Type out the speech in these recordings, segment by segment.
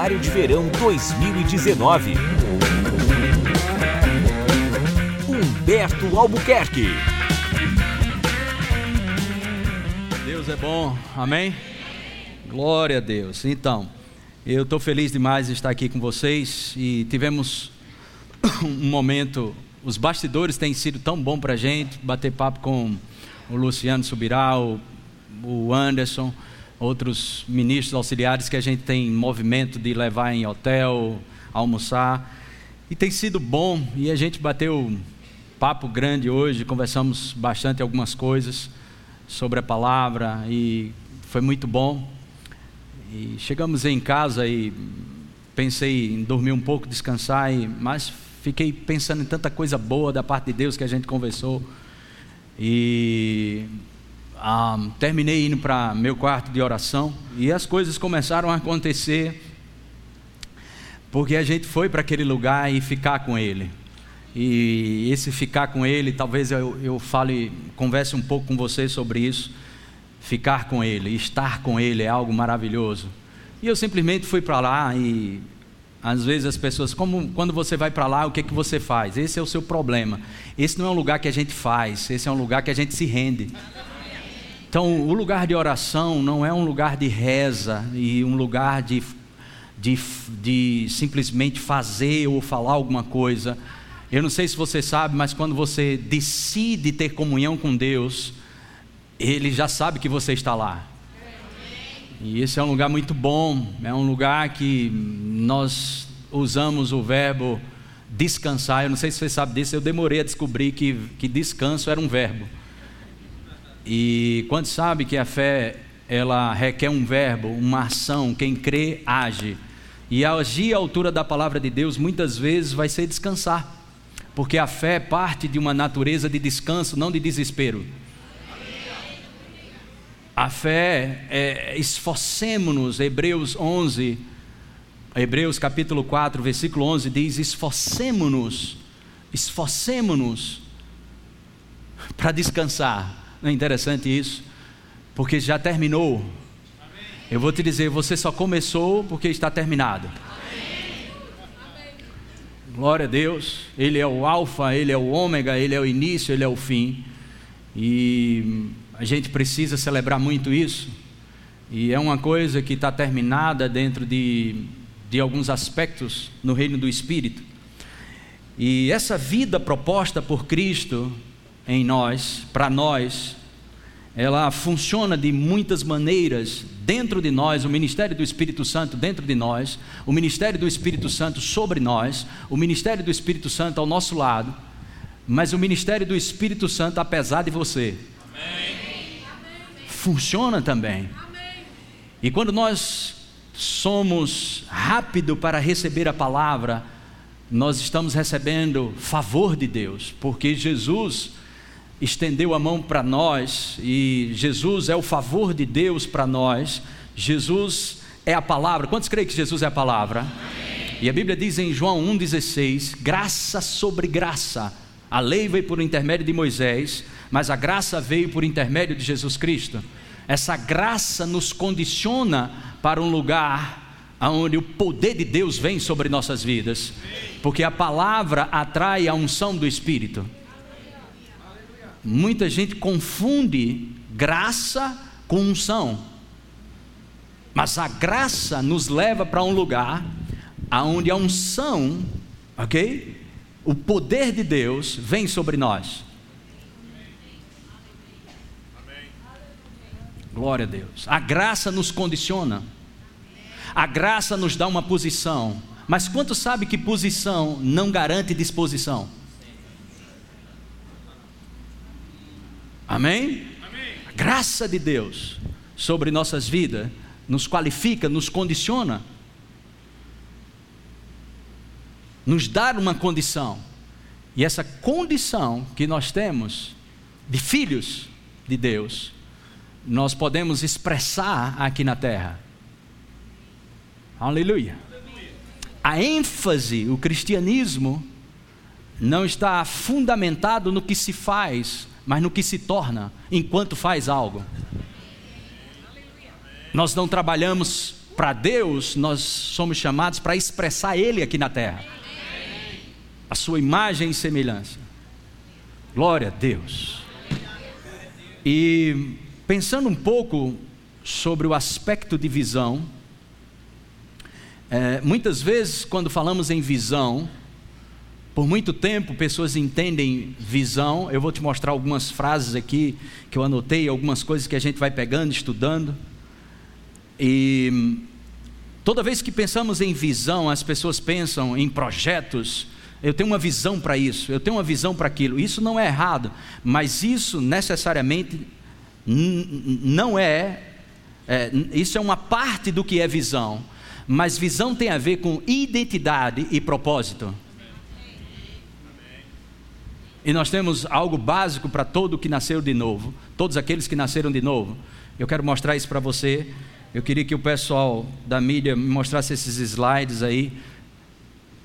Seminário de Verão 2019. Humberto Albuquerque. Deus é bom, amém? Glória a Deus. Então, eu estou feliz demais de estar aqui com vocês e tivemos um momento. Os bastidores têm sido tão bom para a gente bater papo com o Luciano Subiral, o Anderson, outros ministros auxiliares que a gente tem movimento de levar em hotel, almoçar. E tem sido bom, e a gente bateu papo grande hoje, conversamos bastante algumas coisas sobre a palavra e foi muito bom. E chegamos em casa e pensei em dormir um pouco, descansar, e, mas fiquei pensando em tanta coisa boa da parte de Deus que a gente conversou. E um, terminei indo para meu quarto de oração e as coisas começaram a acontecer porque a gente foi para aquele lugar e ficar com ele. E esse ficar com ele, talvez eu, eu fale, converse um pouco com você sobre isso. Ficar com ele, estar com ele é algo maravilhoso. E eu simplesmente fui para lá e às vezes as pessoas, como quando você vai para lá, o que, que você faz? Esse é o seu problema. Esse não é um lugar que a gente faz, esse é um lugar que a gente se rende. Então, o lugar de oração não é um lugar de reza e um lugar de, de, de simplesmente fazer ou falar alguma coisa. Eu não sei se você sabe, mas quando você decide ter comunhão com Deus, Ele já sabe que você está lá. E esse é um lugar muito bom, é um lugar que nós usamos o verbo descansar. Eu não sei se você sabe disso, eu demorei a descobrir que, que descanso era um verbo. E quando sabe que a fé ela requer um verbo, uma ação, quem crê age. E agir à altura da palavra de Deus muitas vezes vai ser descansar, porque a fé parte de uma natureza de descanso, não de desespero. A fé é esforcemos-nos, Hebreus 11, Hebreus capítulo 4, versículo 11 diz: esforcemos-nos, esforcemos-nos para descansar. Não é interessante isso? Porque já terminou. Eu vou te dizer, você só começou porque está terminado. Glória a Deus. Ele é o alfa, ele é o ômega, ele é o início, ele é o fim. E a gente precisa celebrar muito isso. E é uma coisa que está terminada dentro de, de alguns aspectos no reino do Espírito. E essa vida proposta por Cristo em nós, para nós, ela funciona de muitas maneiras dentro de nós, o ministério do Espírito Santo dentro de nós, o ministério do Espírito Santo sobre nós, o ministério do Espírito Santo ao nosso lado, mas o ministério do Espírito Santo apesar de você. Amém. Funciona também. E quando nós somos rápido para receber a palavra, nós estamos recebendo favor de Deus, porque Jesus estendeu a mão para nós e Jesus é o favor de Deus para nós. Jesus é a palavra. Quantos creem que Jesus é a palavra? Amém. E a Bíblia diz em João 1,16: graça sobre graça. A lei veio por intermédio de Moisés, mas a graça veio por intermédio de Jesus Cristo. Essa graça nos condiciona para um lugar onde o poder de Deus vem sobre nossas vidas, porque a palavra atrai a unção do Espírito. Muita gente confunde graça com unção. Mas a graça nos leva para um lugar aonde a unção, ok? O poder de Deus vem sobre nós. Glória a Deus. A graça nos condiciona. A graça nos dá uma posição. Mas quanto sabe que posição não garante disposição? Amém? Amém? A graça de Deus sobre nossas vidas nos qualifica, nos condiciona, nos dá uma condição. E essa condição que nós temos de filhos de Deus, nós podemos expressar aqui na terra. Aleluia. A ênfase, o cristianismo, não está fundamentado no que se faz mas no que se torna enquanto faz algo. Nós não trabalhamos para Deus, nós somos chamados para expressar Ele aqui na terra. A sua imagem e semelhança. Glória a Deus. E pensando um pouco sobre o aspecto de visão, é, muitas vezes, quando falamos em visão, por muito tempo pessoas entendem visão. Eu vou te mostrar algumas frases aqui que eu anotei, algumas coisas que a gente vai pegando, estudando. E toda vez que pensamos em visão, as pessoas pensam em projetos. Eu tenho uma visão para isso, eu tenho uma visão para aquilo. Isso não é errado, mas isso necessariamente não é, é, Isso é uma parte do que é visão. Mas visão tem a ver com identidade e propósito. E nós temos algo básico para todo que nasceu de novo, todos aqueles que nasceram de novo. Eu quero mostrar isso para você. Eu queria que o pessoal da mídia me mostrasse esses slides aí.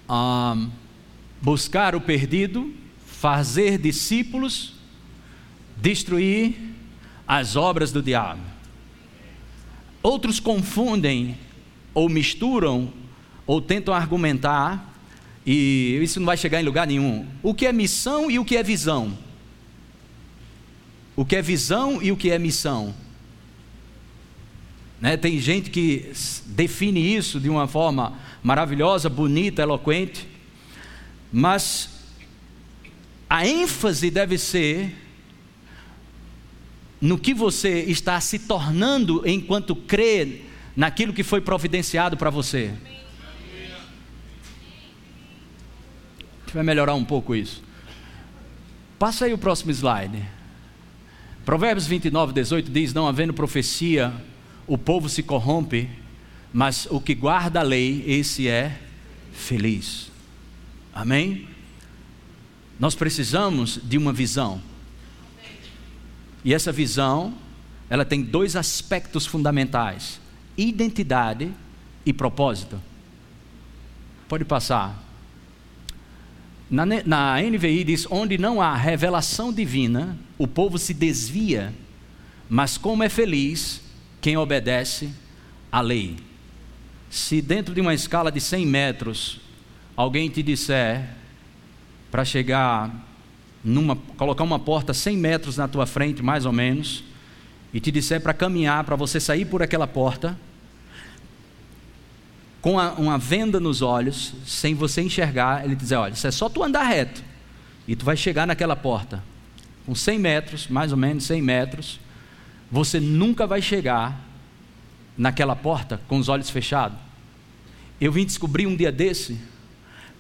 Um, buscar o perdido, fazer discípulos, destruir as obras do diabo. Outros confundem ou misturam ou tentam argumentar, e isso não vai chegar em lugar nenhum. O que é missão e o que é visão? O que é visão e o que é missão? Né? Tem gente que define isso de uma forma maravilhosa, bonita, eloquente, mas a ênfase deve ser no que você está se tornando enquanto crê naquilo que foi providenciado para você. A vai melhorar um pouco isso. Passa aí o próximo slide. Provérbios 29, 18 diz: Não havendo profecia, o povo se corrompe, mas o que guarda a lei, esse é feliz. Amém? Nós precisamos de uma visão. E essa visão, ela tem dois aspectos fundamentais identidade e propósito. Pode passar. Na, na NVI diz: onde não há revelação divina, o povo se desvia, mas como é feliz quem obedece à lei. Se dentro de uma escala de 100 metros, alguém te disser para chegar numa, colocar uma porta 100 metros na tua frente, mais ou menos, e te disser para caminhar, para você sair por aquela porta, com uma venda nos olhos, sem você enxergar, ele dizer: olha, isso é só tu andar reto, e tu vai chegar naquela porta, com 100 metros, mais ou menos 100 metros, você nunca vai chegar naquela porta com os olhos fechados. Eu vim descobrir um dia desse,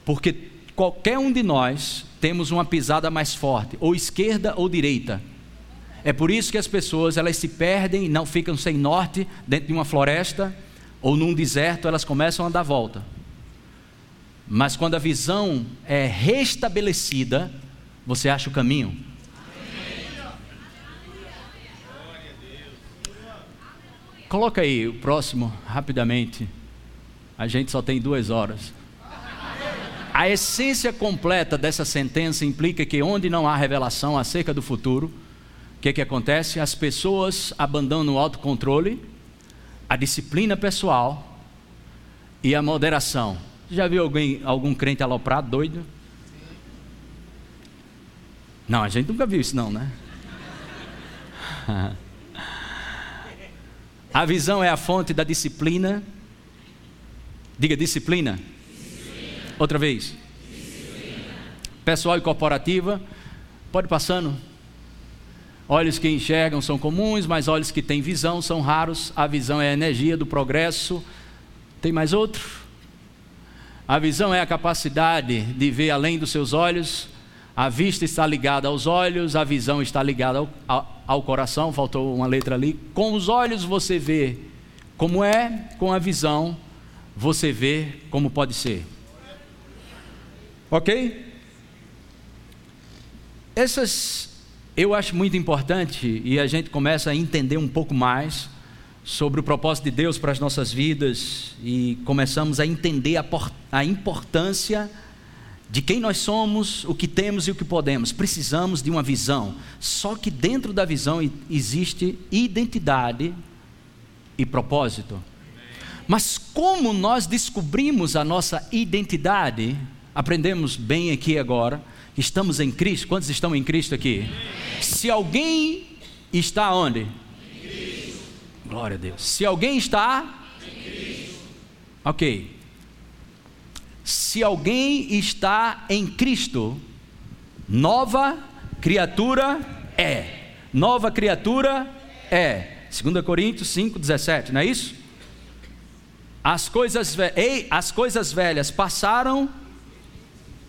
porque qualquer um de nós temos uma pisada mais forte, ou esquerda ou direita. É por isso que as pessoas elas se perdem, não ficam sem norte dentro de uma floresta ou num deserto, elas começam a dar volta. Mas quando a visão é restabelecida, você acha o caminho. Coloca aí o próximo rapidamente. A gente só tem duas horas. A essência completa dessa sentença implica que onde não há revelação acerca do futuro, que, que acontece? As pessoas abandonam o autocontrole, a disciplina pessoal e a moderação. Já viu alguém, algum crente aloprado, doido? Não, a gente nunca viu isso não, né? A visão é a fonte da disciplina. Diga disciplina. disciplina. Outra vez. Disciplina. Pessoal e corporativa. Pode passando. Olhos que enxergam são comuns, mas olhos que têm visão são raros. A visão é a energia do progresso. Tem mais outro? A visão é a capacidade de ver além dos seus olhos. A vista está ligada aos olhos, a visão está ligada ao, ao, coração. Faltou uma letra ali. Com os olhos você vê como é, com a visão você vê como pode ser. Ok? Essas eu acho muito importante e a gente começa a entender um pouco mais sobre o propósito de Deus para as nossas vidas e começamos a entender a, a importância de quem nós somos, o que temos e o que podemos. Precisamos de uma visão. Só que dentro da visão existe identidade e propósito. Mas como nós descobrimos a nossa identidade, aprendemos bem aqui agora, estamos em Cristo. Quantos estão em Cristo aqui? Se alguém está onde? Glória a Deus. Se alguém está. Ok. Se alguém está em Cristo, nova criatura é. Nova criatura é. 2 Coríntios 5, 17, não é isso? As coisas, ei, as coisas velhas passaram,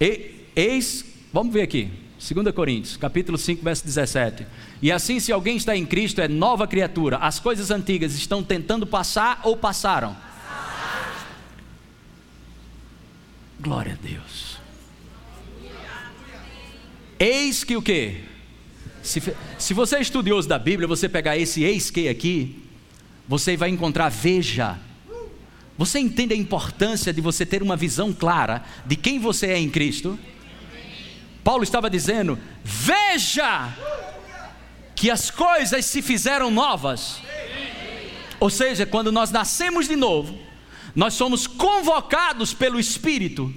e, eis, vamos ver aqui, 2 Coríntios, capítulo 5, verso 17. E assim, se alguém está em Cristo, é nova criatura. As coisas antigas estão tentando passar ou passaram? Glória a Deus. Eis que o quê? Se, se você é estudioso da Bíblia, você pegar esse eis que aqui, você vai encontrar veja. Você entende a importância de você ter uma visão clara de quem você é em Cristo? Paulo estava dizendo: veja que as coisas se fizeram novas. Ou seja, quando nós nascemos de novo, nós somos convocados pelo Espírito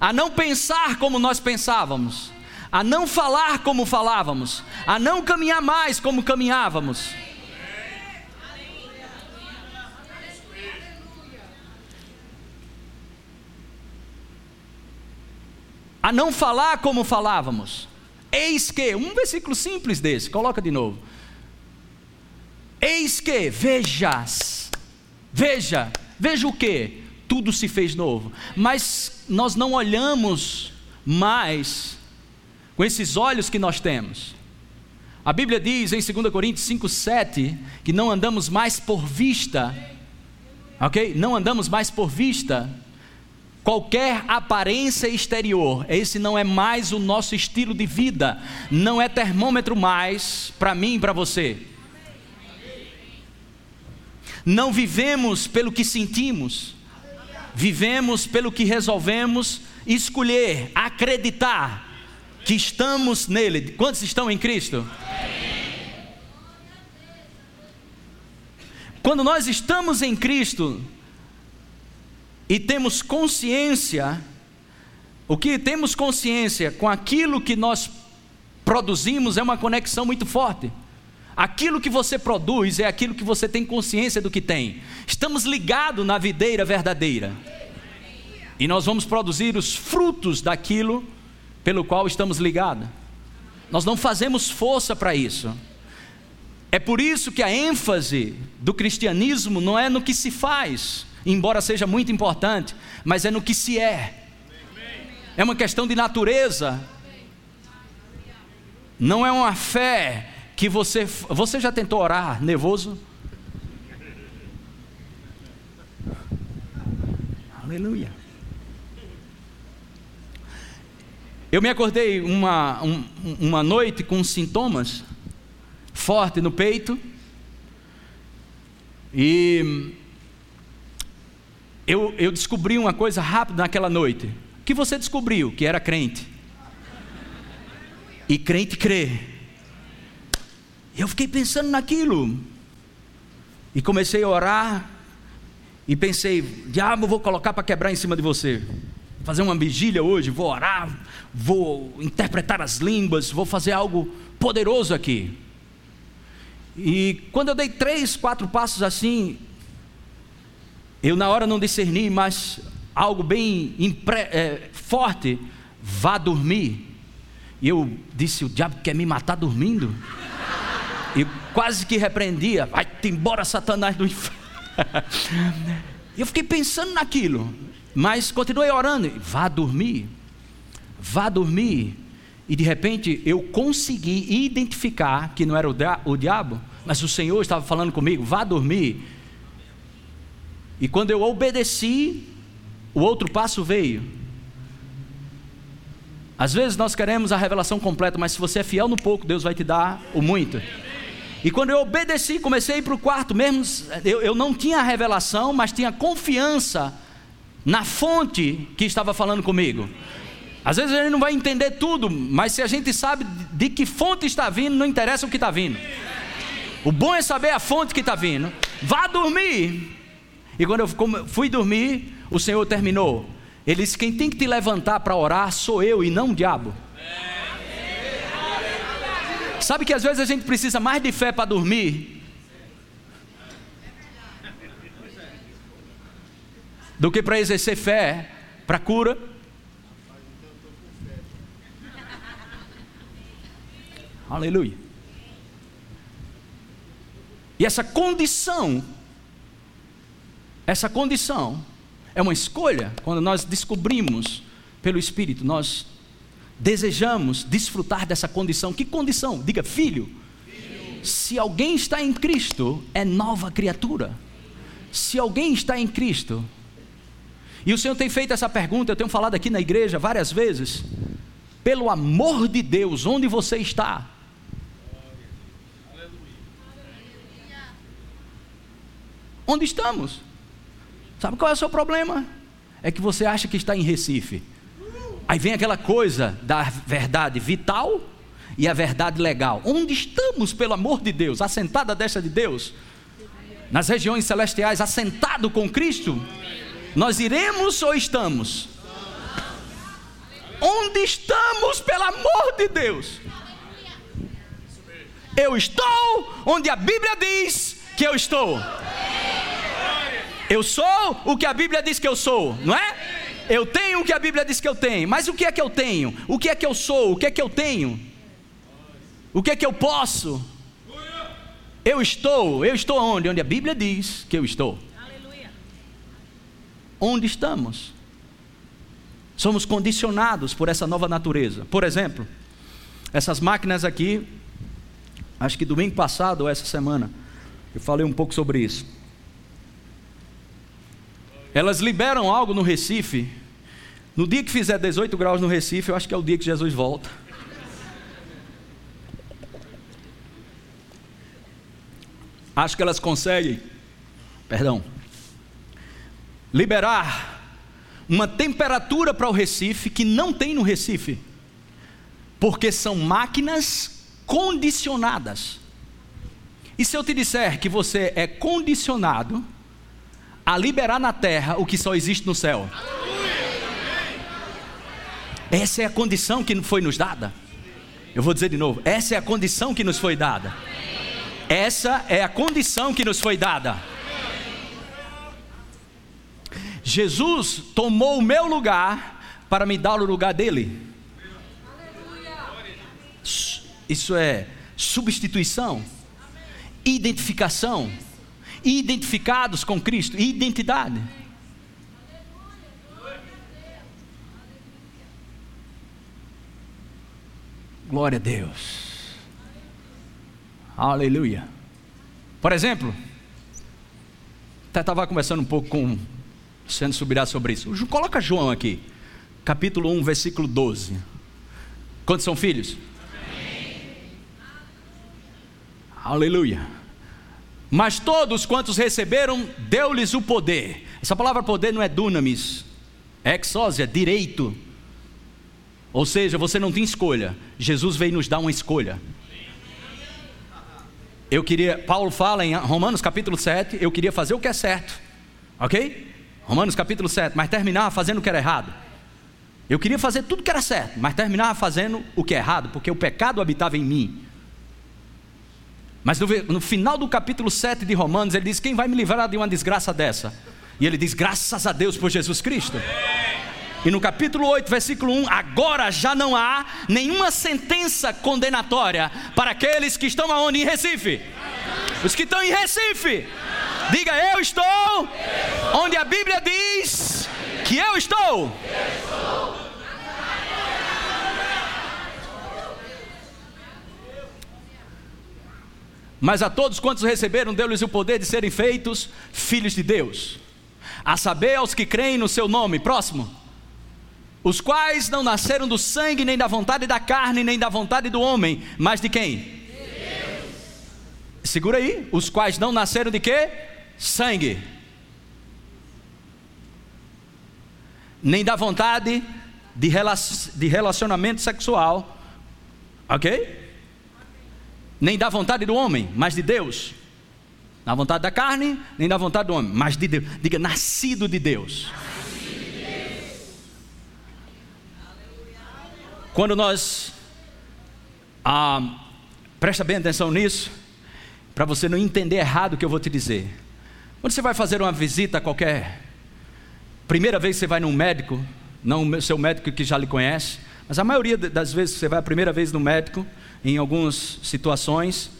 a não pensar como nós pensávamos, a não falar como falávamos, a não caminhar mais como caminhávamos. A não falar como falávamos. Eis que, um versículo simples desse, coloca de novo. Eis que, vejas, veja, veja o que? Tudo se fez novo. Mas nós não olhamos mais com esses olhos que nós temos. A Bíblia diz em 2 Coríntios 5,7 que não andamos mais por vista, ok? Não andamos mais por vista, qualquer aparência exterior, esse não é mais o nosso estilo de vida, não é termômetro mais para mim e para você. Não vivemos pelo que sentimos, vivemos pelo que resolvemos escolher, acreditar que estamos nele. Quantos estão em Cristo? Quando nós estamos em Cristo e temos consciência, o que temos consciência com aquilo que nós produzimos é uma conexão muito forte. Aquilo que você produz é aquilo que você tem consciência do que tem. Estamos ligados na videira verdadeira. E nós vamos produzir os frutos daquilo pelo qual estamos ligados. Nós não fazemos força para isso. É por isso que a ênfase do cristianismo não é no que se faz, embora seja muito importante, mas é no que se é. É uma questão de natureza. Não é uma fé que você. Você já tentou orar nervoso? Aleluia. Eu me acordei uma, um, uma noite com sintomas fortes no peito. E eu, eu descobri uma coisa rápida naquela noite. O que você descobriu? Que era crente. E crente crê. Eu fiquei pensando naquilo. E comecei a orar. E pensei, diabo, vou colocar para quebrar em cima de você fazer uma vigília hoje, vou orar, vou interpretar as línguas, vou fazer algo poderoso aqui. E quando eu dei três, quatro passos assim, eu na hora não discerni, mas algo bem impre, é, forte, vá dormir. E eu disse: o diabo quer me matar dormindo? E quase que repreendia: vai-te embora, Satanás do inferno. Eu fiquei pensando naquilo. Mas continuei orando, vá dormir, vá dormir. E de repente eu consegui identificar que não era o, diabo, mas o Senhor estava falando comigo, vá dormir. E quando eu obedeci, o outro passo veio. Às vezes nós queremos a revelação completa, mas se você é fiel no pouco, Deus vai te dar o muito. E quando eu obedeci, comecei a ir para o quarto, mesmo eu, eu não tinha a revelação, mas tinha confiança na fonte que estava falando comigo. Às vezes a gente não vai entender tudo, mas se a gente sabe de que fonte está vindo, não interessa o que está vindo. O bom é saber a fonte que está vindo. Vá dormir. E quando eu fui dormir, o Senhor terminou. Ele disse: Quem tem que te levantar para orar sou eu e não o diabo. Sabe que às vezes a gente precisa mais de fé para dormir do que para exercer fé para cura. Aleluia. E essa condição, essa condição é uma escolha quando nós descobrimos pelo Espírito, nós desejamos desfrutar dessa condição. Que condição? Diga, filho. filho. Se alguém está em Cristo, é nova criatura. Se alguém está em Cristo, e o Senhor tem feito essa pergunta, eu tenho falado aqui na igreja várias vezes. Pelo amor de Deus, onde você está? Onde estamos? Sabe qual é o seu problema? É que você acha que está em Recife. Aí vem aquela coisa da verdade vital e a verdade legal. Onde estamos, pelo amor de Deus? Assentada desta de Deus? Nas regiões celestiais, assentado com Cristo? Nós iremos ou estamos? Onde estamos, pelo amor de Deus? Eu estou onde a Bíblia diz que eu estou. Eu sou o que a Bíblia diz que eu sou, não é? Eu tenho o que a Bíblia diz que eu tenho. Mas o que é que eu tenho? O que é que eu sou? O que é que eu tenho? O que é que eu posso? Eu estou, eu estou onde? Onde a Bíblia diz que eu estou. Aleluia. Onde estamos? Somos condicionados por essa nova natureza. Por exemplo, essas máquinas aqui, acho que domingo passado ou essa semana, eu falei um pouco sobre isso. Elas liberam algo no Recife. No dia que fizer 18 graus no Recife, eu acho que é o dia que Jesus volta. Acho que elas conseguem, perdão, liberar uma temperatura para o Recife que não tem no Recife, porque são máquinas condicionadas. E se eu te disser que você é condicionado, a liberar na terra o que só existe no céu. Essa é a condição que foi nos dada. Eu vou dizer de novo: essa é a condição que nos foi dada. Essa é a condição que nos foi dada. Jesus tomou o meu lugar para me dar o lugar dele. Isso é substituição, identificação identificados com Cristo, identidade. Glória a Deus. Aleluia. Por exemplo, estava conversando um pouco com sendo subirá sobre isso. Coloca João aqui, capítulo 1, versículo 12. Quantos são filhos? Amém. Aleluia. Mas todos quantos receberam, deu-lhes o poder. Essa palavra poder não é dunamis, é exósia, direito. Ou seja, você não tem escolha. Jesus veio nos dar uma escolha. Eu queria, Paulo fala em Romanos capítulo 7, eu queria fazer o que é certo. OK? Romanos capítulo 7, mas terminava fazendo o que era errado. Eu queria fazer tudo que era certo, mas terminava fazendo o que é errado, porque o pecado habitava em mim. Mas no, no, final do capítulo 7 de Romanos, ele diz: Quem vai me livrar de uma desgraça dessa? E ele diz: Graças a Deus por Jesus Cristo. E no capítulo 8, versículo 1: Agora já não há nenhuma sentença condenatória para aqueles que estão aonde? Em Recife. Os que estão em Recife. Diga: Eu estou onde a Bíblia diz que eu estou. Mas a todos quantos receberam, deu-lhes o poder de serem feitos filhos de Deus. A saber, aos que creem no seu nome. Próximo. Os quais não nasceram do sangue, nem da vontade da carne, nem da vontade do homem, mas de quem? Deus. Segura aí. Os quais não nasceram de quê? Sangue. Nem da vontade de relacionamento sexual. Ok? Nem da vontade do homem, mas de Deus. Na vontade da carne, nem na vontade do homem, mas de Deus. Diga, nascido de Deus. Quando nós. Ah, presta bem atenção nisso, para você não entender errado o que eu vou te dizer. Quando você vai fazer uma visita qualquer. Primeira vez que você vai num médico, não o seu médico que já lhe conhece, mas a maioria das vezes que você vai a primeira vez no médico, em algumas situações,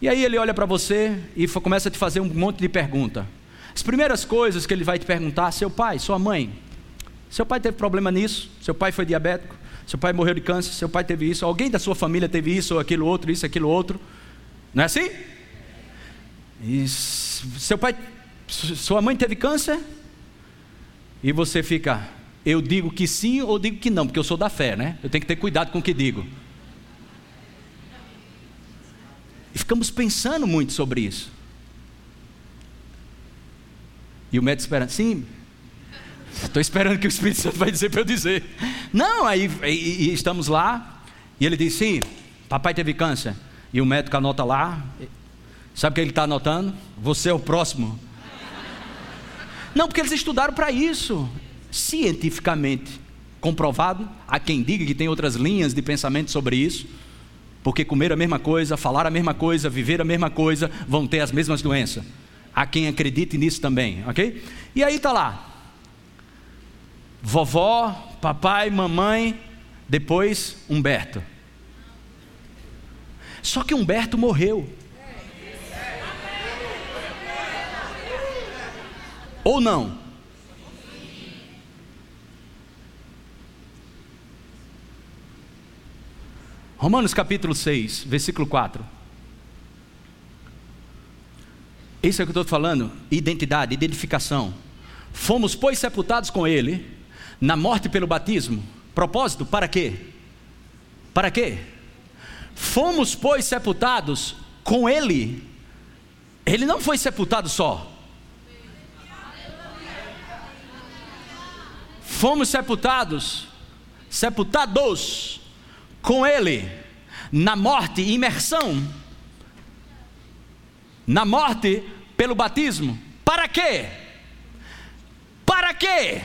e aí ele olha para você e começa a te fazer um monte de pergunta. As primeiras coisas que ele vai te perguntar: seu pai, sua mãe, seu pai teve problema nisso? Seu pai foi diabético? Seu pai morreu de câncer? Seu pai teve isso? Alguém da sua família teve isso ou aquilo outro, isso, aquilo outro? Não é assim? E seu pai, sua mãe teve câncer? E você fica, eu digo que sim ou digo que não, porque eu sou da fé, né? Eu tenho que ter cuidado com o que digo. E ficamos pensando muito sobre isso. E o médico espera, sim, estou esperando que o Espírito Santo vai dizer para eu dizer. Não, aí e, e estamos lá, e ele diz, sim, papai teve câncer. E o médico anota lá, sabe o que ele está anotando? Você é o próximo. Não, porque eles estudaram para isso, cientificamente comprovado. Há quem diga que tem outras linhas de pensamento sobre isso. Porque comer a mesma coisa, falar a mesma coisa, viver a mesma coisa, vão ter as mesmas doenças. Há quem acredite nisso também, ok? E aí está lá. Vovó, papai, mamãe, depois Humberto. Só que Humberto morreu. Ou não? Romanos capítulo 6, versículo 4. Isso é o que eu estou falando: identidade, identificação. Fomos, pois, sepultados com Ele, na morte pelo batismo. Propósito, para quê? Para quê? Fomos, pois, sepultados com Ele. Ele não foi sepultado só. Fomos sepultados, sepultados com Ele na morte, imersão, na morte pelo batismo. Para quê? Para quê?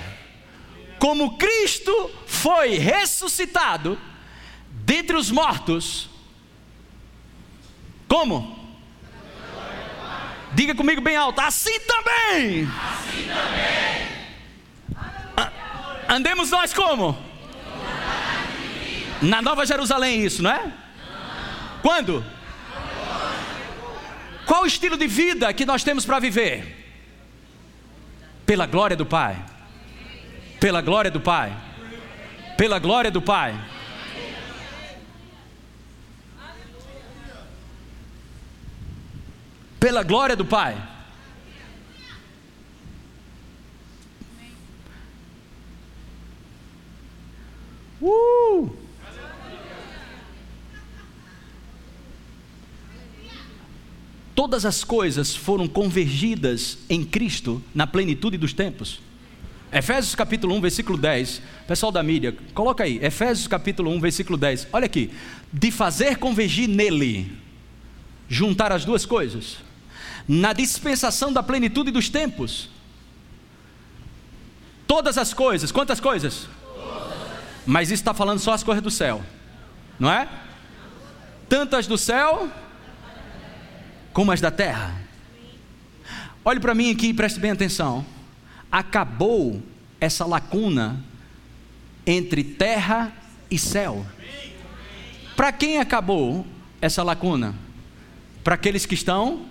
Como Cristo foi ressuscitado dentre os mortos, como? Diga comigo bem alto, assim também. Assim também. Andemos nós como? Na Nova Jerusalém, isso, não é? Quando? Qual o estilo de vida que nós temos para viver? Pela glória do Pai. Pela glória do Pai. Pela glória do Pai. Pela glória do Pai. Uh! Todas as coisas foram convergidas em Cristo na plenitude dos tempos. Efésios capítulo 1, versículo 10. Pessoal da mídia, coloca aí. Efésios capítulo 1, versículo 10. Olha aqui. De fazer convergir nele, juntar as duas coisas, na dispensação da plenitude dos tempos. Todas as coisas, quantas coisas? Todas. Mas isso está falando só as coisas do céu, não é? Tantas do céu como as da terra. Olhe para mim aqui e preste bem atenção. Acabou essa lacuna entre terra e céu. Para quem acabou essa lacuna? Para aqueles que estão.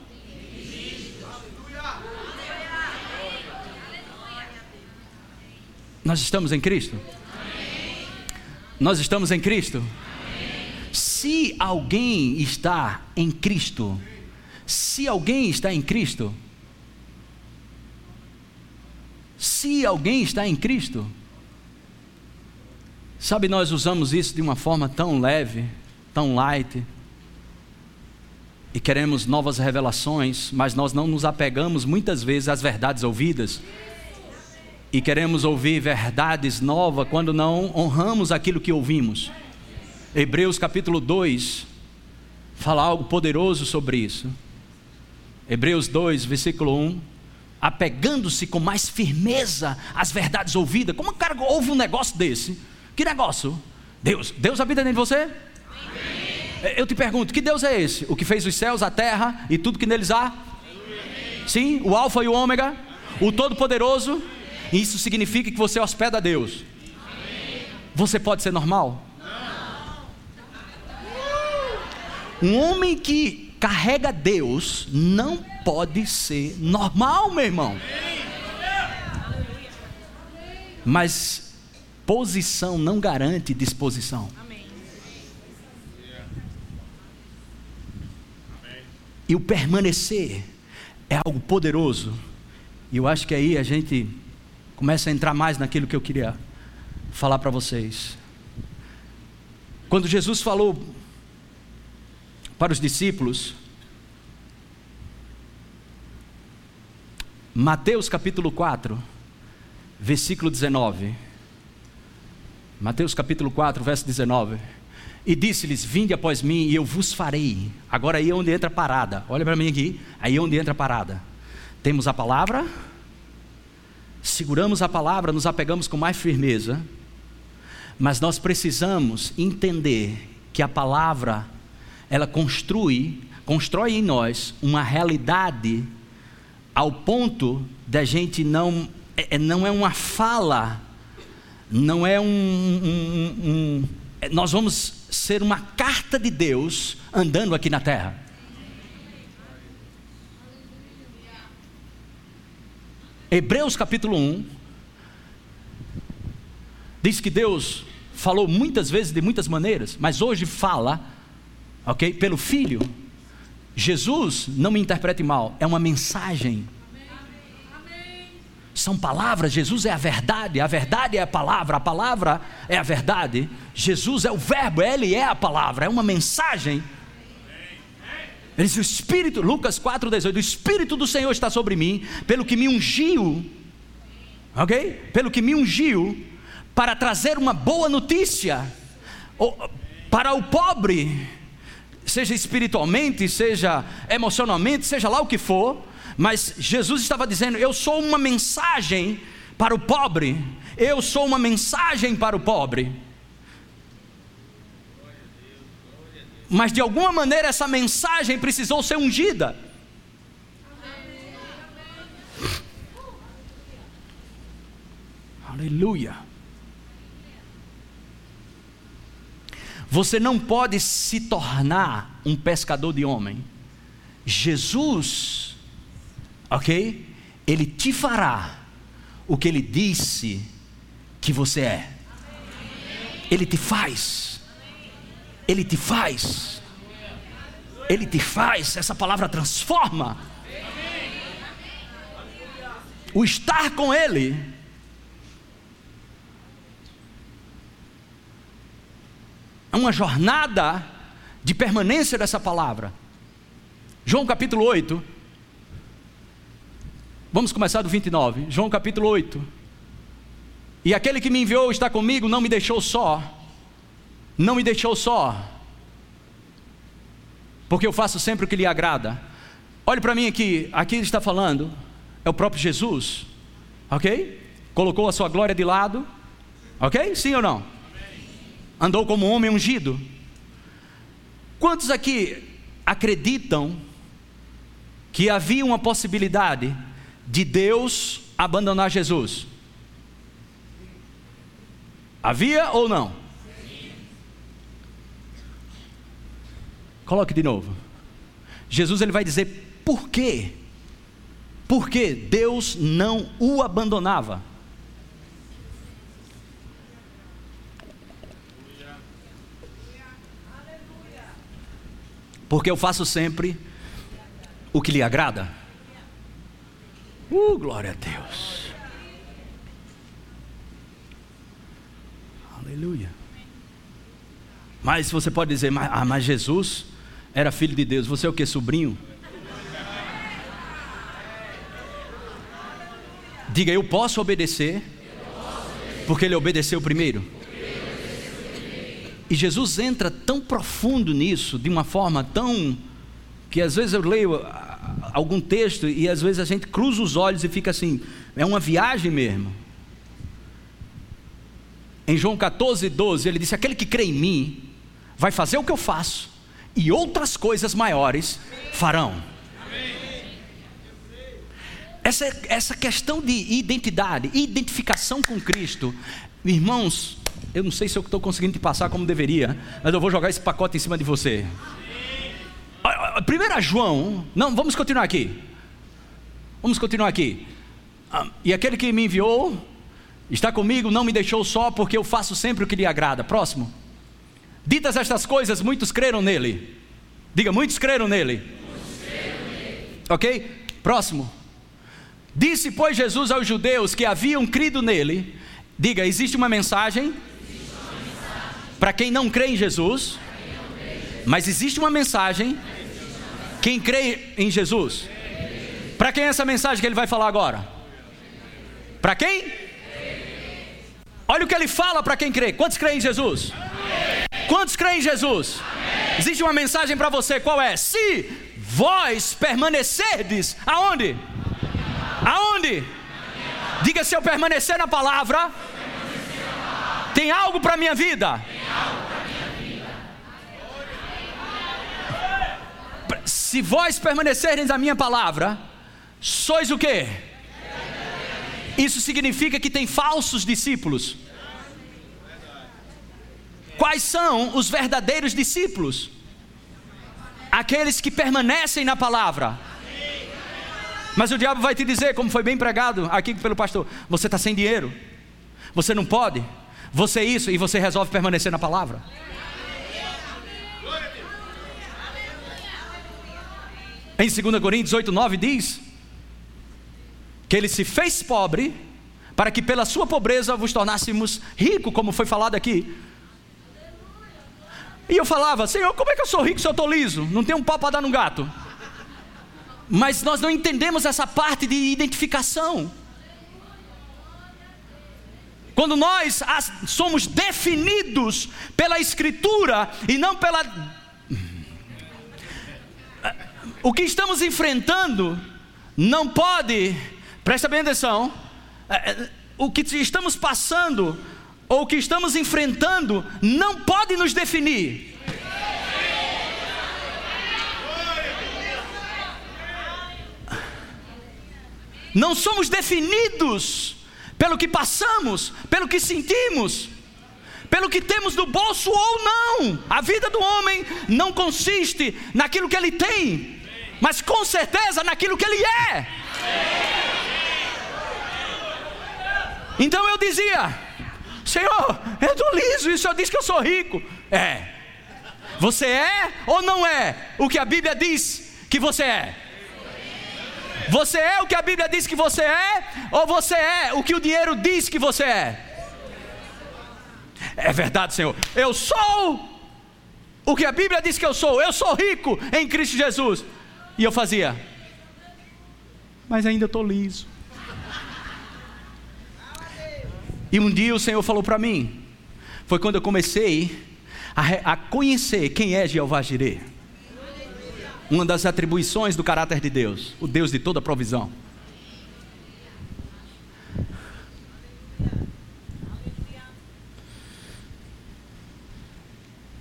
Nós estamos em Cristo? Nós estamos em Cristo? Se alguém está em Cristo, se alguém está em Cristo, se alguém está em Cristo, sabe, nós usamos isso de uma forma tão leve, tão light, e queremos novas revelações, mas nós não nos apegamos muitas vezes às verdades ouvidas, e queremos ouvir verdades novas quando não honramos aquilo que ouvimos. Hebreus capítulo 2 fala algo poderoso sobre isso. Hebreus 2, versículo 1, apegando-se com mais firmeza às verdades ouvidas. Como o cara ouve um negócio desse? Que negócio? Deus, Deus habita dentro de você? Amém. Eu te pergunto, que Deus é esse? O que fez os céus, a terra e tudo que neles há? Amém. Sim, o Alfa e o Ômega, o Todo-Poderoso. Isso significa que você hospeda a Deus. Você pode ser normal? Não. Um homem que carrega Deus não pode ser normal, meu irmão. Mas posição não garante disposição. E o permanecer é algo poderoso. E eu acho que aí a gente começa a entrar mais naquilo que eu queria falar para vocês. Quando Jesus falou para os discípulos. Mateus capítulo 4, versículo 19. Mateus capítulo 4, verso 19. E disse-lhes: Vinde após mim e eu vos farei. Agora aí é onde entra a parada. Olha para mim aqui. Aí é onde entra a parada. Temos a palavra, seguramos a palavra, nos apegamos com mais firmeza, mas nós precisamos entender que a palavra ela construi, constrói em nós uma realidade ao ponto da gente não, é, é, não é uma fala, não é um, um, um é, nós vamos ser uma carta de Deus andando aqui na terra. Hebreus capítulo 1 diz que Deus falou muitas vezes de muitas maneiras, mas hoje fala ok? Pelo Filho. Jesus, não me interprete mal, é uma mensagem. São palavras, Jesus é a verdade, a verdade é a palavra, a palavra é a verdade, Jesus é o Verbo, Ele é a palavra, é uma mensagem. Ele diz: O Espírito, Lucas 4,18: O Espírito do Senhor está sobre mim, pelo que me ungiu, ok? Pelo que me ungiu, para trazer uma boa notícia para o pobre seja espiritualmente, seja emocionalmente, seja lá o que for, mas Jesus estava dizendo: Eu sou uma mensagem para o pobre, eu sou uma mensagem para o pobre. Mas de alguma maneira essa mensagem precisou ser ungida. Aleluia. Você não pode se tornar um pescador de homem. Jesus, ok? Ele te fará o que ele disse que você é. Ele te faz. Ele te faz. Ele te faz. Essa palavra transforma. O estar com Ele é uma jornada de permanência dessa palavra. João capítulo 8. Vamos começar do 29. João capítulo 8. E aquele que me enviou está comigo, não me deixou só. Não me deixou só. Porque eu faço sempre o que lhe agrada. Olhe para mim aqui, aqui ele está falando, é o próprio Jesus, ok? Colocou a sua glória de lado, ok? Sim ou não? Andou como homem ungido. Quantos aqui acreditam que havia uma possibilidade de Deus abandonar Jesus? Havia ou não? Coloque de novo. Jesus ele vai dizer por quê? Porque Deus não o abandonava. Porque eu faço sempre o que lhe agrada. Uh, glória a Deus. Aleluia. Mas você pode dizer, ah, mas Jesus era filho de Deus, você é o que, sobrinho? Diga, eu posso obedecer, porque ele obedeceu primeiro. E Jesus entra tão profundo nisso, de uma forma tão. que às vezes eu leio algum texto e às vezes a gente cruza os olhos e fica assim, é uma viagem mesmo. Em João 14, 12, ele disse: Aquele que crê em mim vai fazer o que eu faço, e outras coisas maiores farão. Essa, essa questão de identidade, identificação com Cristo, irmãos, eu não sei se eu estou conseguindo te passar como deveria, mas eu vou jogar esse pacote em cima de você. 1 João, não, vamos continuar aqui. Vamos continuar aqui. Ah, e aquele que me enviou está comigo, não me deixou só, porque eu faço sempre o que lhe agrada. Próximo. Ditas estas coisas, muitos creram nele. Diga, muitos creram nele. Muitos creram nele. Ok? Próximo. Disse, pois, Jesus aos judeus que haviam crido nele: Diga, existe uma mensagem, para quem não crê em Jesus, mas existe uma mensagem, quem crê em Jesus. Para quem é essa mensagem que ele vai falar agora? Para quem? Olha o que ele fala para quem crê. Quantos creem em Jesus? Quantos creem em Jesus? Existe uma mensagem para você, qual é? Se vós permanecerdes, aonde? Aonde? Diga se eu permanecer na palavra, tem algo para minha vida. Se vós permanecerem na minha palavra, sois o quê? Isso significa que tem falsos discípulos. Quais são os verdadeiros discípulos? Aqueles que permanecem na palavra. Mas o diabo vai te dizer, como foi bem pregado aqui pelo pastor: você está sem dinheiro, você não pode, você é isso, e você resolve permanecer na palavra. Em 2 Coríntios 8, 9 diz que ele se fez pobre para que pela sua pobreza vos tornássemos ricos, como foi falado aqui. E eu falava, Senhor, como é que eu sou rico se eu estou liso? Não tenho um pau para dar no gato. Mas nós não entendemos essa parte de identificação. Quando nós somos definidos pela Escritura e não pela. O que estamos enfrentando não pode, presta bem atenção, é, é, o que estamos passando ou o que estamos enfrentando não pode nos definir. Não somos definidos pelo que passamos, pelo que sentimos, pelo que temos no bolso ou não. A vida do homem não consiste naquilo que ele tem, mas com certeza naquilo que ele é. Então eu dizia: Senhor, eu estou liso e o Senhor diz que eu sou rico. É. Você é ou não é o que a Bíblia diz que você é? Você é o que a Bíblia diz que você é, ou você é o que o dinheiro diz que você é? É verdade, Senhor. Eu sou o que a Bíblia diz que eu sou. Eu sou rico em Cristo Jesus. E eu fazia, mas ainda estou liso. E um dia o Senhor falou para mim, foi quando eu comecei a, a conhecer quem é Jeová Jireh uma das atribuições do caráter de Deus, o Deus de toda provisão.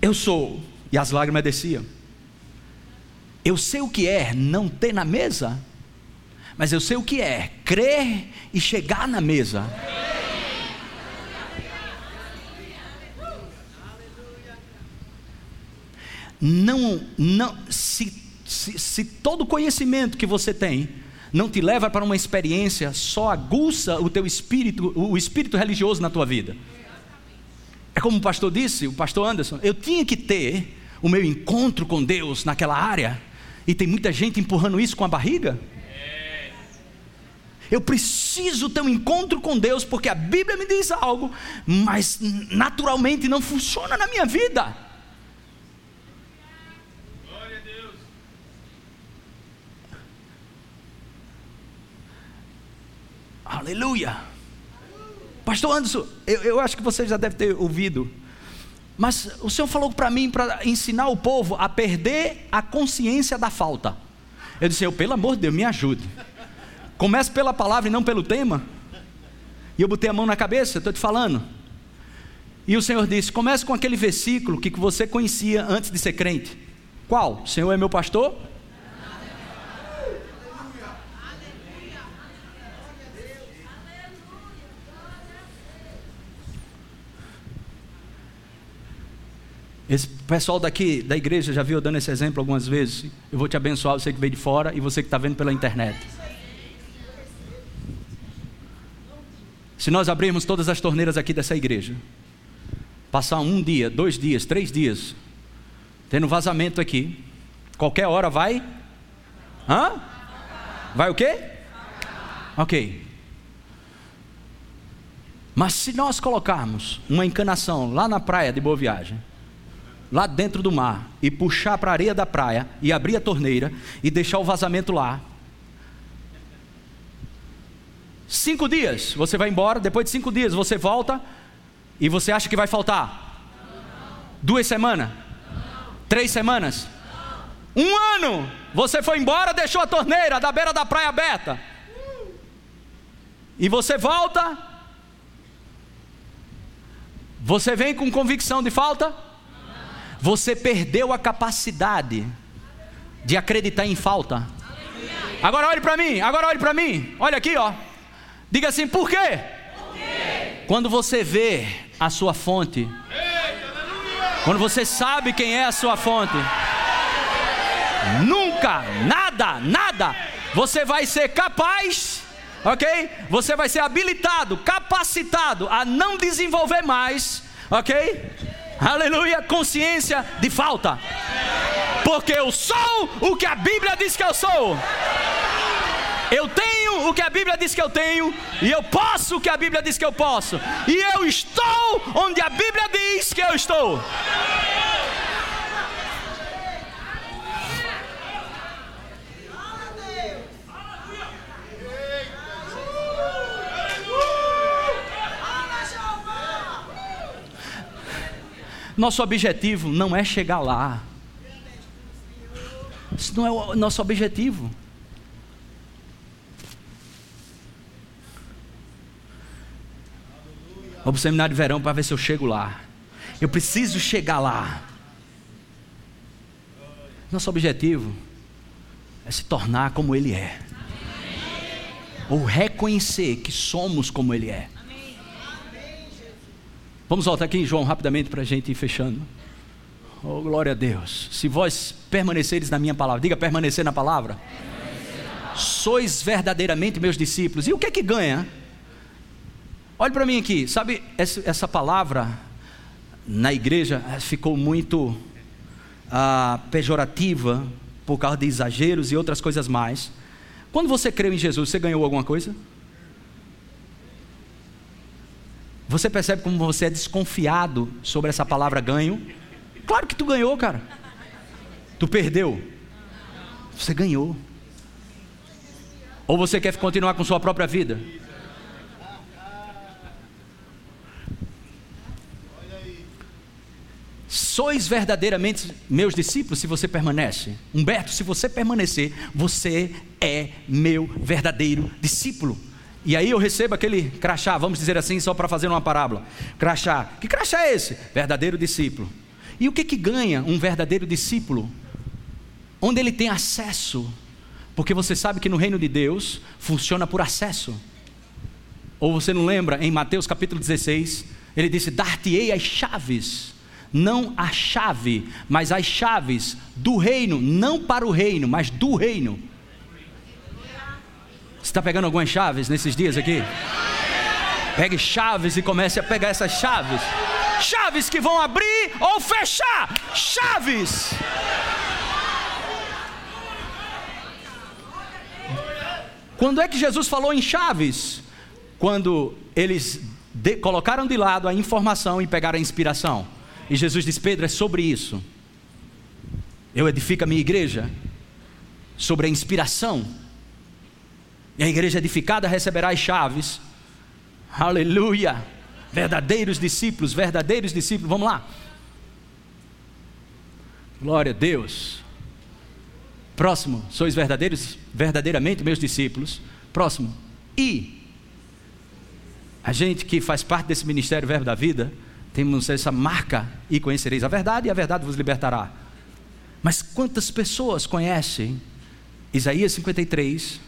Eu sou, e as lágrimas desciam. Eu sei o que é não ter na mesa, mas eu sei o que é crer e chegar na mesa. Não, não, se se, se todo conhecimento que você tem não te leva para uma experiência, só aguça o teu espírito, o espírito religioso na tua vida. É como o pastor disse, o pastor Anderson, eu tinha que ter o meu encontro com Deus naquela área, e tem muita gente empurrando isso com a barriga. Eu preciso ter um encontro com Deus, porque a Bíblia me diz algo, mas naturalmente não funciona na minha vida. Aleluia. Pastor Anderson, eu, eu acho que você já deve ter ouvido. Mas o Senhor falou para mim para ensinar o povo a perder a consciência da falta. Eu disse: eu, pelo amor de Deus, me ajude. Comece pela palavra e não pelo tema. E eu botei a mão na cabeça, estou te falando. E o Senhor disse: comece com aquele versículo que você conhecia antes de ser crente. Qual? O Senhor é meu pastor? Esse pessoal daqui da igreja já viu eu dando esse exemplo algumas vezes. Eu vou te abençoar, você que veio de fora e você que está vendo pela internet. Se nós abrirmos todas as torneiras aqui dessa igreja, passar um dia, dois dias, três dias, tendo vazamento aqui, qualquer hora vai. Hã? Vai o quê? Ok. Mas se nós colocarmos uma encanação lá na praia de Boa Viagem, lá dentro do mar e puxar para a areia da praia e abrir a torneira e deixar o vazamento lá. Cinco dias você vai embora, depois de cinco dias você volta e você acha que vai faltar? Duas semanas? Três semanas? Um ano! Você foi embora, deixou a torneira da beira da praia aberta. E você volta. Você vem com convicção de falta? Você perdeu a capacidade de acreditar em falta. Agora olhe para mim, agora olhe para mim. Olha aqui, ó. Diga assim, por quê? Quando você vê a sua fonte, quando você sabe quem é a sua fonte, nunca, nada, nada, você vai ser capaz, ok? Você vai ser habilitado, capacitado a não desenvolver mais, ok? Aleluia, consciência de falta, porque eu sou o que a Bíblia diz que eu sou. Eu tenho o que a Bíblia diz que eu tenho, e eu posso o que a Bíblia diz que eu posso, e eu estou onde a Bíblia diz que eu estou. Nosso objetivo não é chegar lá. Isso não é o nosso objetivo. Vou para o seminário de verão para ver se eu chego lá. Eu preciso chegar lá. Nosso objetivo é se tornar como Ele é. Ou reconhecer que somos como Ele é. Vamos voltar aqui em João rapidamente para a gente ir fechando. Oh, glória a Deus. Se vós permaneceres na minha palavra, diga permanecer na palavra. Sois verdadeiramente meus discípulos. E o que é que ganha? Olhe para mim aqui, sabe, essa, essa, palavra na igreja ficou muito ah, pejorativa por causa de exageros e outras coisas mais. Quando você creu em Jesus, você ganhou alguma coisa? Você percebe como você é desconfiado sobre essa palavra ganho? Claro que tu ganhou, cara. Tu perdeu. Você ganhou. Ou você quer continuar com sua própria vida? Sois verdadeiramente meus discípulos se você permanece. Humberto, se você permanecer, você é meu verdadeiro discípulo. E aí eu recebo aquele crachá, vamos dizer assim, só para fazer uma parábola. Crachá. Que crachá é esse? Verdadeiro discípulo. E o que que ganha um verdadeiro discípulo? Onde ele tem acesso. Porque você sabe que no reino de Deus funciona por acesso. Ou você não lembra em Mateus capítulo 16, ele disse: "Dar-te-ei as chaves" não a chave, mas as chaves do reino, não para o reino, mas do reino. Você está pegando algumas chaves nesses dias aqui? Pegue chaves e comece a pegar essas chaves. Chaves que vão abrir ou fechar. Chaves. Quando é que Jesus falou em chaves? Quando eles de, colocaram de lado a informação e pegaram a inspiração. E Jesus disse: Pedro, é sobre isso. Eu edifico a minha igreja sobre a inspiração e a igreja edificada receberá as chaves. Aleluia! Verdadeiros discípulos, verdadeiros discípulos. Vamos lá. Glória a Deus. Próximo, sois verdadeiros, verdadeiramente meus discípulos. Próximo, e a gente que faz parte desse ministério Verbo da Vida, temos essa marca e conhecereis a verdade e a verdade vos libertará. Mas quantas pessoas conhecem Isaías 53,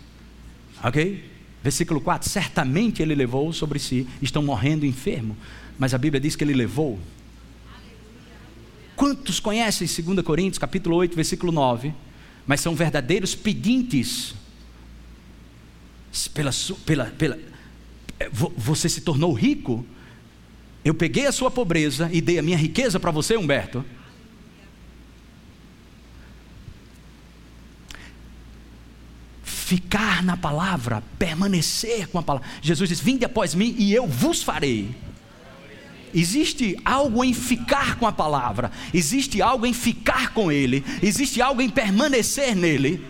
ok? Versículo 4: Certamente ele levou sobre si, estão morrendo enfermo, mas a Bíblia diz que ele levou. Quantos conhecem 2 Coríntios, capítulo 8, versículo 9? Mas são verdadeiros pedintes. Pela, pela, pela, é, você se tornou rico. Eu peguei a sua pobreza e dei a minha riqueza para você, Humberto. Ficar na palavra, permanecer com a palavra. Jesus diz: Vinde após mim e eu vos farei. Existe algo em ficar com a palavra, existe algo em ficar com Ele, existe algo em permanecer nele.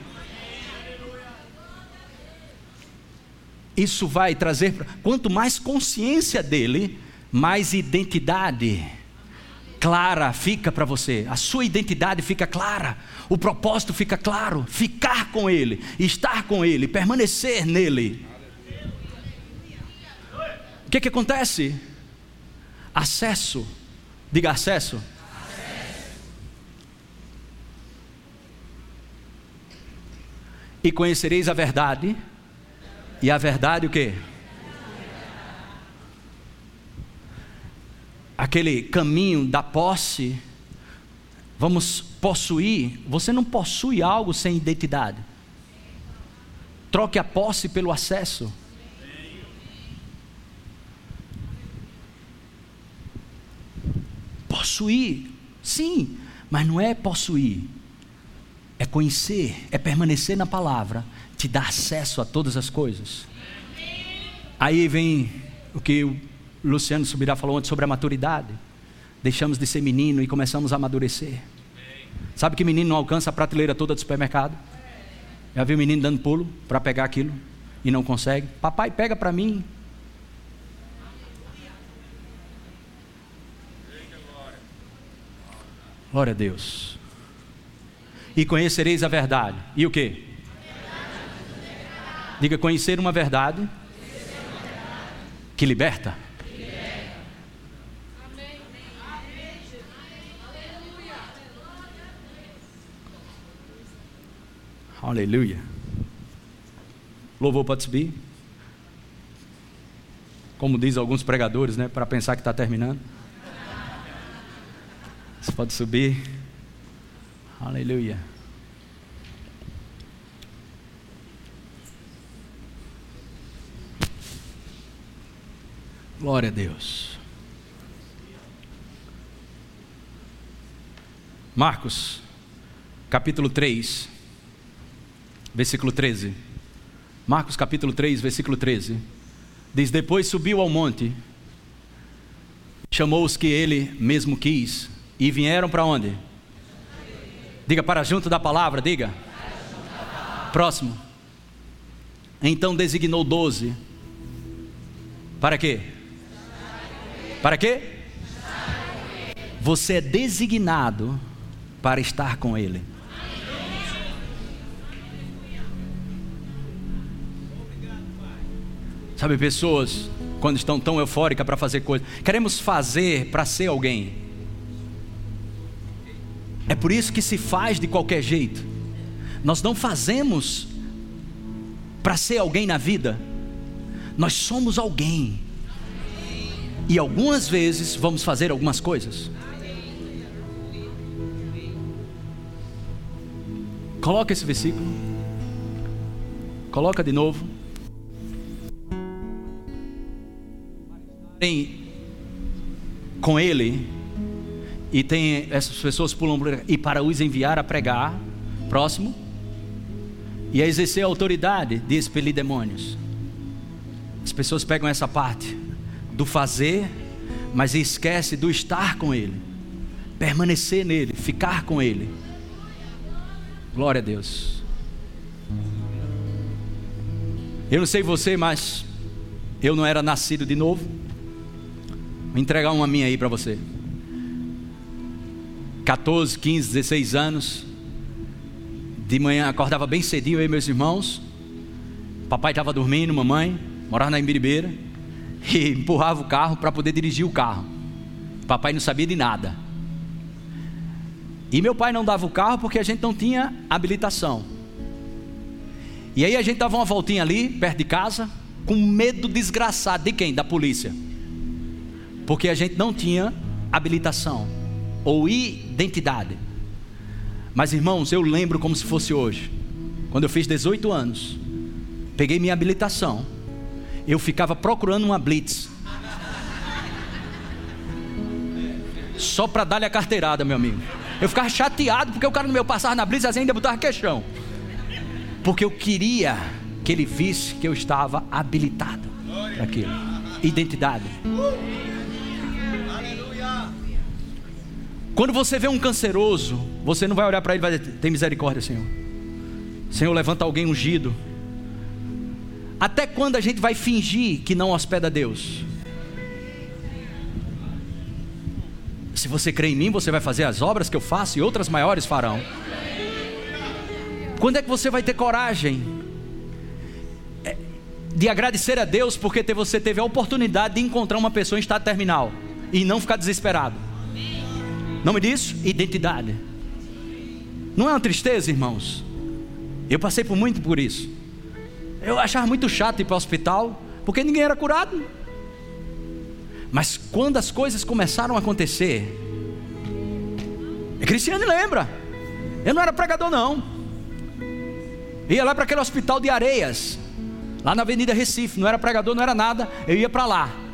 Isso vai trazer, quanto mais consciência dele, mais identidade clara fica para você, a sua identidade fica clara, o propósito fica claro, ficar com Ele, estar com Ele, permanecer nele. O que, que acontece? Acesso, diga acesso. acesso. E conhecereis a verdade, e a verdade o que? Aquele caminho da posse, vamos possuir, você não possui algo sem identidade. Troque a posse pelo acesso. Possuir, sim, mas não é possuir, é conhecer, é permanecer na palavra, te dá acesso a todas as coisas. Aí vem o que Luciano Subirá falou antes sobre a maturidade. Deixamos de ser menino e começamos a amadurecer. Sabe que menino não alcança a prateleira toda do supermercado? Já viu menino dando pulo para pegar aquilo e não consegue? Papai, pega para mim. Glória a Deus. E conhecereis a verdade. E o que? Diga conhecer uma verdade que liberta. Aleluia. Louvor pode subir. Como diz alguns pregadores, né? Para pensar que está terminando. Você pode subir. Aleluia. Glória a Deus. Marcos, capítulo 3 versículo 13. Marcos capítulo 3, versículo 13. Diz: Depois subiu ao monte, chamou os que ele mesmo quis, e vieram para onde? Diga para junto da palavra, diga. Próximo. Então designou doze. Para quê? Para quê? Você é designado para estar com Ele. Sabe, pessoas, quando estão tão eufóricas para fazer coisas, queremos fazer para ser alguém. É por isso que se faz de qualquer jeito. Nós não fazemos para ser alguém na vida, nós somos alguém. E algumas vezes vamos fazer algumas coisas. Coloca esse versículo. Coloca de novo. Tem com ele e tem essas pessoas pulam e para os enviar a pregar, próximo, e a exercer a autoridade de expelir demônios. As pessoas pegam essa parte do fazer, mas esquece do estar com ele, permanecer nele, ficar com ele. Glória a Deus. Eu não sei você, mas eu não era nascido de novo. Vou entregar uma minha aí para você. 14, 15, 16 anos. De manhã acordava bem cedinho, e meus irmãos. Papai estava dormindo, mamãe, morava na Embiribeira. E empurrava o carro para poder dirigir o carro. Papai não sabia de nada. E meu pai não dava o carro porque a gente não tinha habilitação. E aí a gente dava uma voltinha ali, perto de casa, com medo desgraçado de quem? Da polícia. Porque a gente não tinha habilitação ou identidade. Mas irmãos, eu lembro como se fosse hoje. Quando eu fiz 18 anos, peguei minha habilitação. Eu ficava procurando uma blitz. Só para dar-lhe a carteirada, meu amigo. Eu ficava chateado porque o cara no meu passava na blitz ainda botava questão. Porque eu queria que ele visse que eu estava habilitado para aquilo. Identidade. Quando você vê um canceroso, você não vai olhar para ele e vai dizer: tem misericórdia, Senhor. Senhor, levanta alguém ungido. Até quando a gente vai fingir que não hospeda Deus? Se você crê em mim, você vai fazer as obras que eu faço e outras maiores farão. Quando é que você vai ter coragem é, de agradecer a Deus porque você teve a oportunidade de encontrar uma pessoa em estado terminal e não ficar desesperado? Nome disso? Identidade. Não é uma tristeza, irmãos? Eu passei por muito por isso. Eu achava muito chato ir para o hospital, porque ninguém era curado. Mas quando as coisas começaram a acontecer, Cristiano lembra, eu não era pregador não. Ia lá para aquele hospital de areias, lá na Avenida Recife, não era pregador, não era nada, eu ia para lá.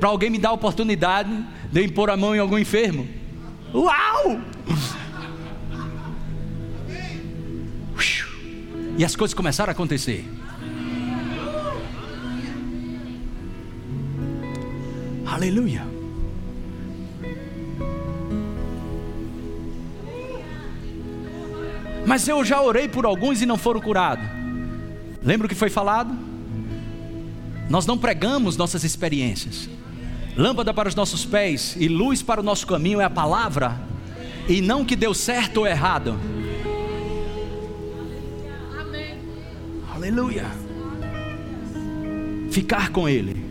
Para alguém me dar a oportunidade de impor a mão em algum enfermo. Uau! E as coisas começaram a acontecer. Aleluia. Mas eu já orei por alguns e não foram curados. Lembra o que foi falado? Nós não pregamos nossas experiências. Lâmpada para os nossos pés e luz para o nosso caminho é a palavra, e não que deu certo ou errado. Amém. Aleluia. Ficar com Ele.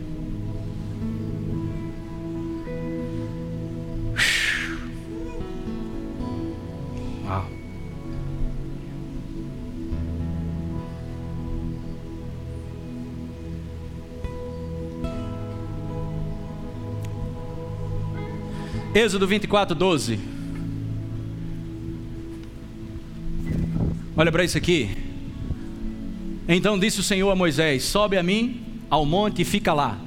Êxodo 24, 12. Olha para isso aqui. Então disse o Senhor a Moisés: Sobe a mim ao monte e fica lá.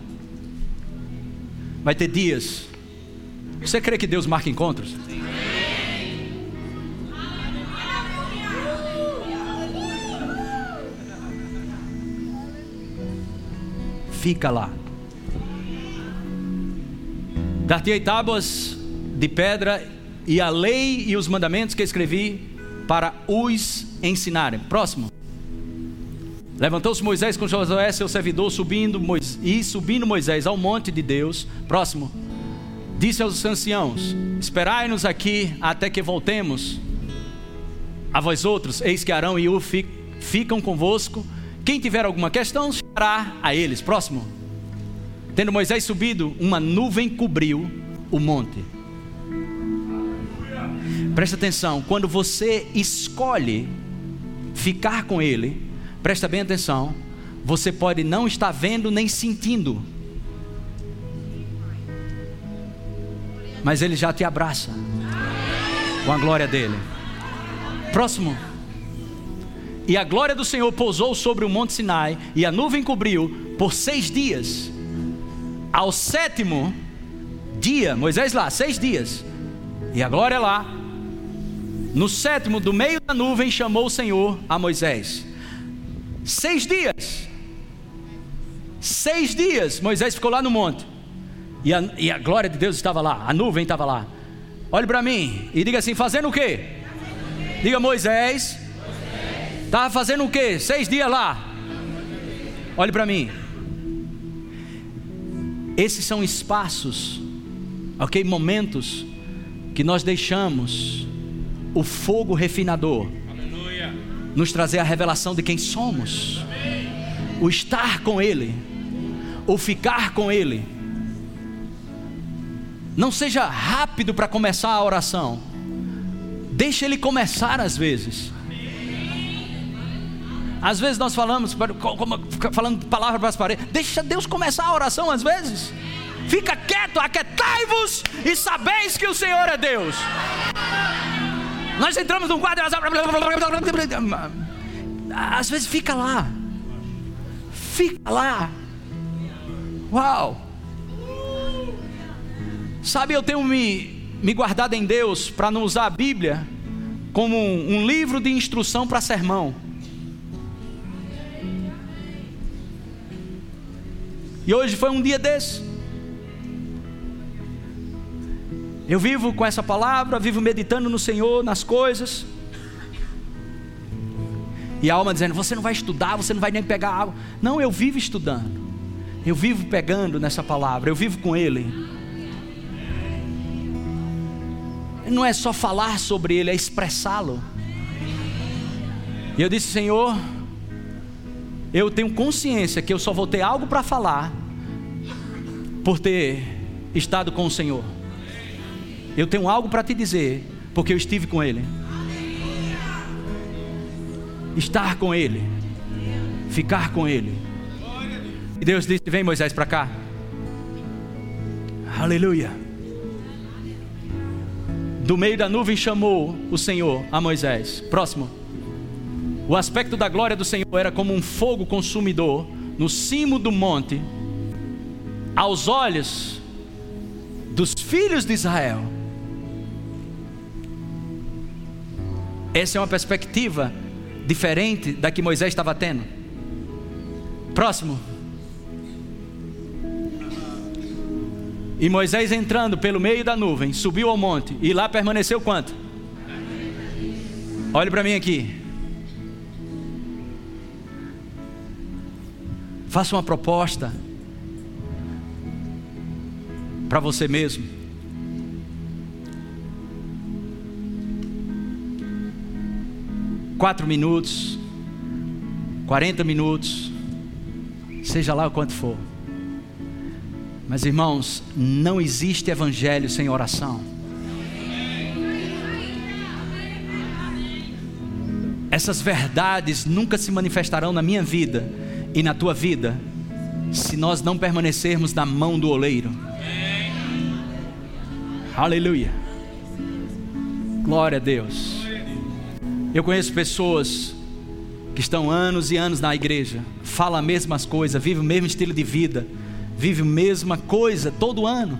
Vai ter dias. Você crê que Deus marca encontros? Fica lá. Dar-te-ei tábuas de pedra e a lei e os mandamentos que escrevi para os ensinarem. Próximo. Levantou-se Moisés com Josué, seu servidor, subindo e subindo Moisés ao monte de Deus. Próximo. Disse aos anciãos: Esperai-nos aqui até que voltemos. A vós outros, eis que Arão e U ficam convosco. Quem tiver alguma questão, chegará a eles. Próximo. Tendo Moisés subido, uma nuvem cobriu o monte. Presta atenção, quando você escolhe ficar com Ele, presta bem atenção, você pode não estar vendo nem sentindo, mas Ele já te abraça com a glória dele. Próximo. E a glória do Senhor pousou sobre o monte Sinai, e a nuvem cobriu por seis dias. Ao sétimo dia, Moisés lá, seis dias, e a glória lá, no sétimo, do meio da nuvem, chamou o Senhor a Moisés. Seis dias. Seis dias Moisés ficou lá no monte. E a, e a glória de Deus estava lá, a nuvem estava lá. Olhe para mim e diga assim: fazendo o quê? Diga Moisés. Estava fazendo o quê? Seis dias lá. Olhe para mim. Esses são espaços, ok? Momentos que nós deixamos o fogo refinador, nos trazer a revelação de quem somos, o estar com Ele, o ficar com Ele. Não seja rápido para começar a oração, deixa Ele começar às vezes. Às vezes nós falamos, falando palavras para as paredes, deixa Deus começar a oração às vezes. Fica quieto, aquietai-vos e sabeis que o Senhor é Deus. Nós entramos num quadro, às vezes fica lá, fica lá. Uau! Sabe, eu tenho me, me guardado em Deus para não usar a Bíblia como um, um livro de instrução para sermão. E hoje foi um dia desse. Eu vivo com essa palavra, vivo meditando no Senhor, nas coisas. E a alma dizendo: Você não vai estudar, você não vai nem pegar água. Não, eu vivo estudando. Eu vivo pegando nessa palavra, eu vivo com Ele. Não é só falar sobre Ele, é expressá-lo. E eu disse: Senhor, eu tenho consciência que eu só vou ter algo para falar por ter estado com o Senhor. Eu tenho algo para te dizer, porque eu estive com Ele. Estar com Ele, ficar com Ele. E Deus disse: Vem Moisés para cá. Aleluia. Do meio da nuvem chamou o Senhor a Moisés. Próximo. O aspecto da glória do Senhor era como um fogo consumidor no cimo do monte, aos olhos dos filhos de Israel Essa é uma perspectiva diferente da que Moisés estava tendo. Próximo. E Moisés entrando pelo meio da nuvem, subiu ao monte e lá permaneceu quanto? Olhe para mim aqui. Faça uma proposta para você mesmo. Quatro minutos, 40 minutos, seja lá o quanto for. Mas irmãos, não existe evangelho sem oração. Essas verdades nunca se manifestarão na minha vida e na tua vida se nós não permanecermos na mão do oleiro. Aleluia. Glória a Deus. Eu conheço pessoas que estão anos e anos na igreja, falam as mesmas coisas, vivem o mesmo estilo de vida, vivem a mesma coisa todo ano,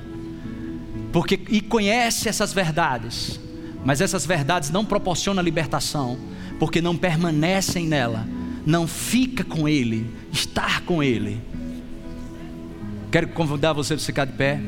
porque e conhece essas verdades, mas essas verdades não proporcionam libertação, porque não permanecem nela, não fica com Ele, estar com Ele. Quero convidar você a ficar de pé.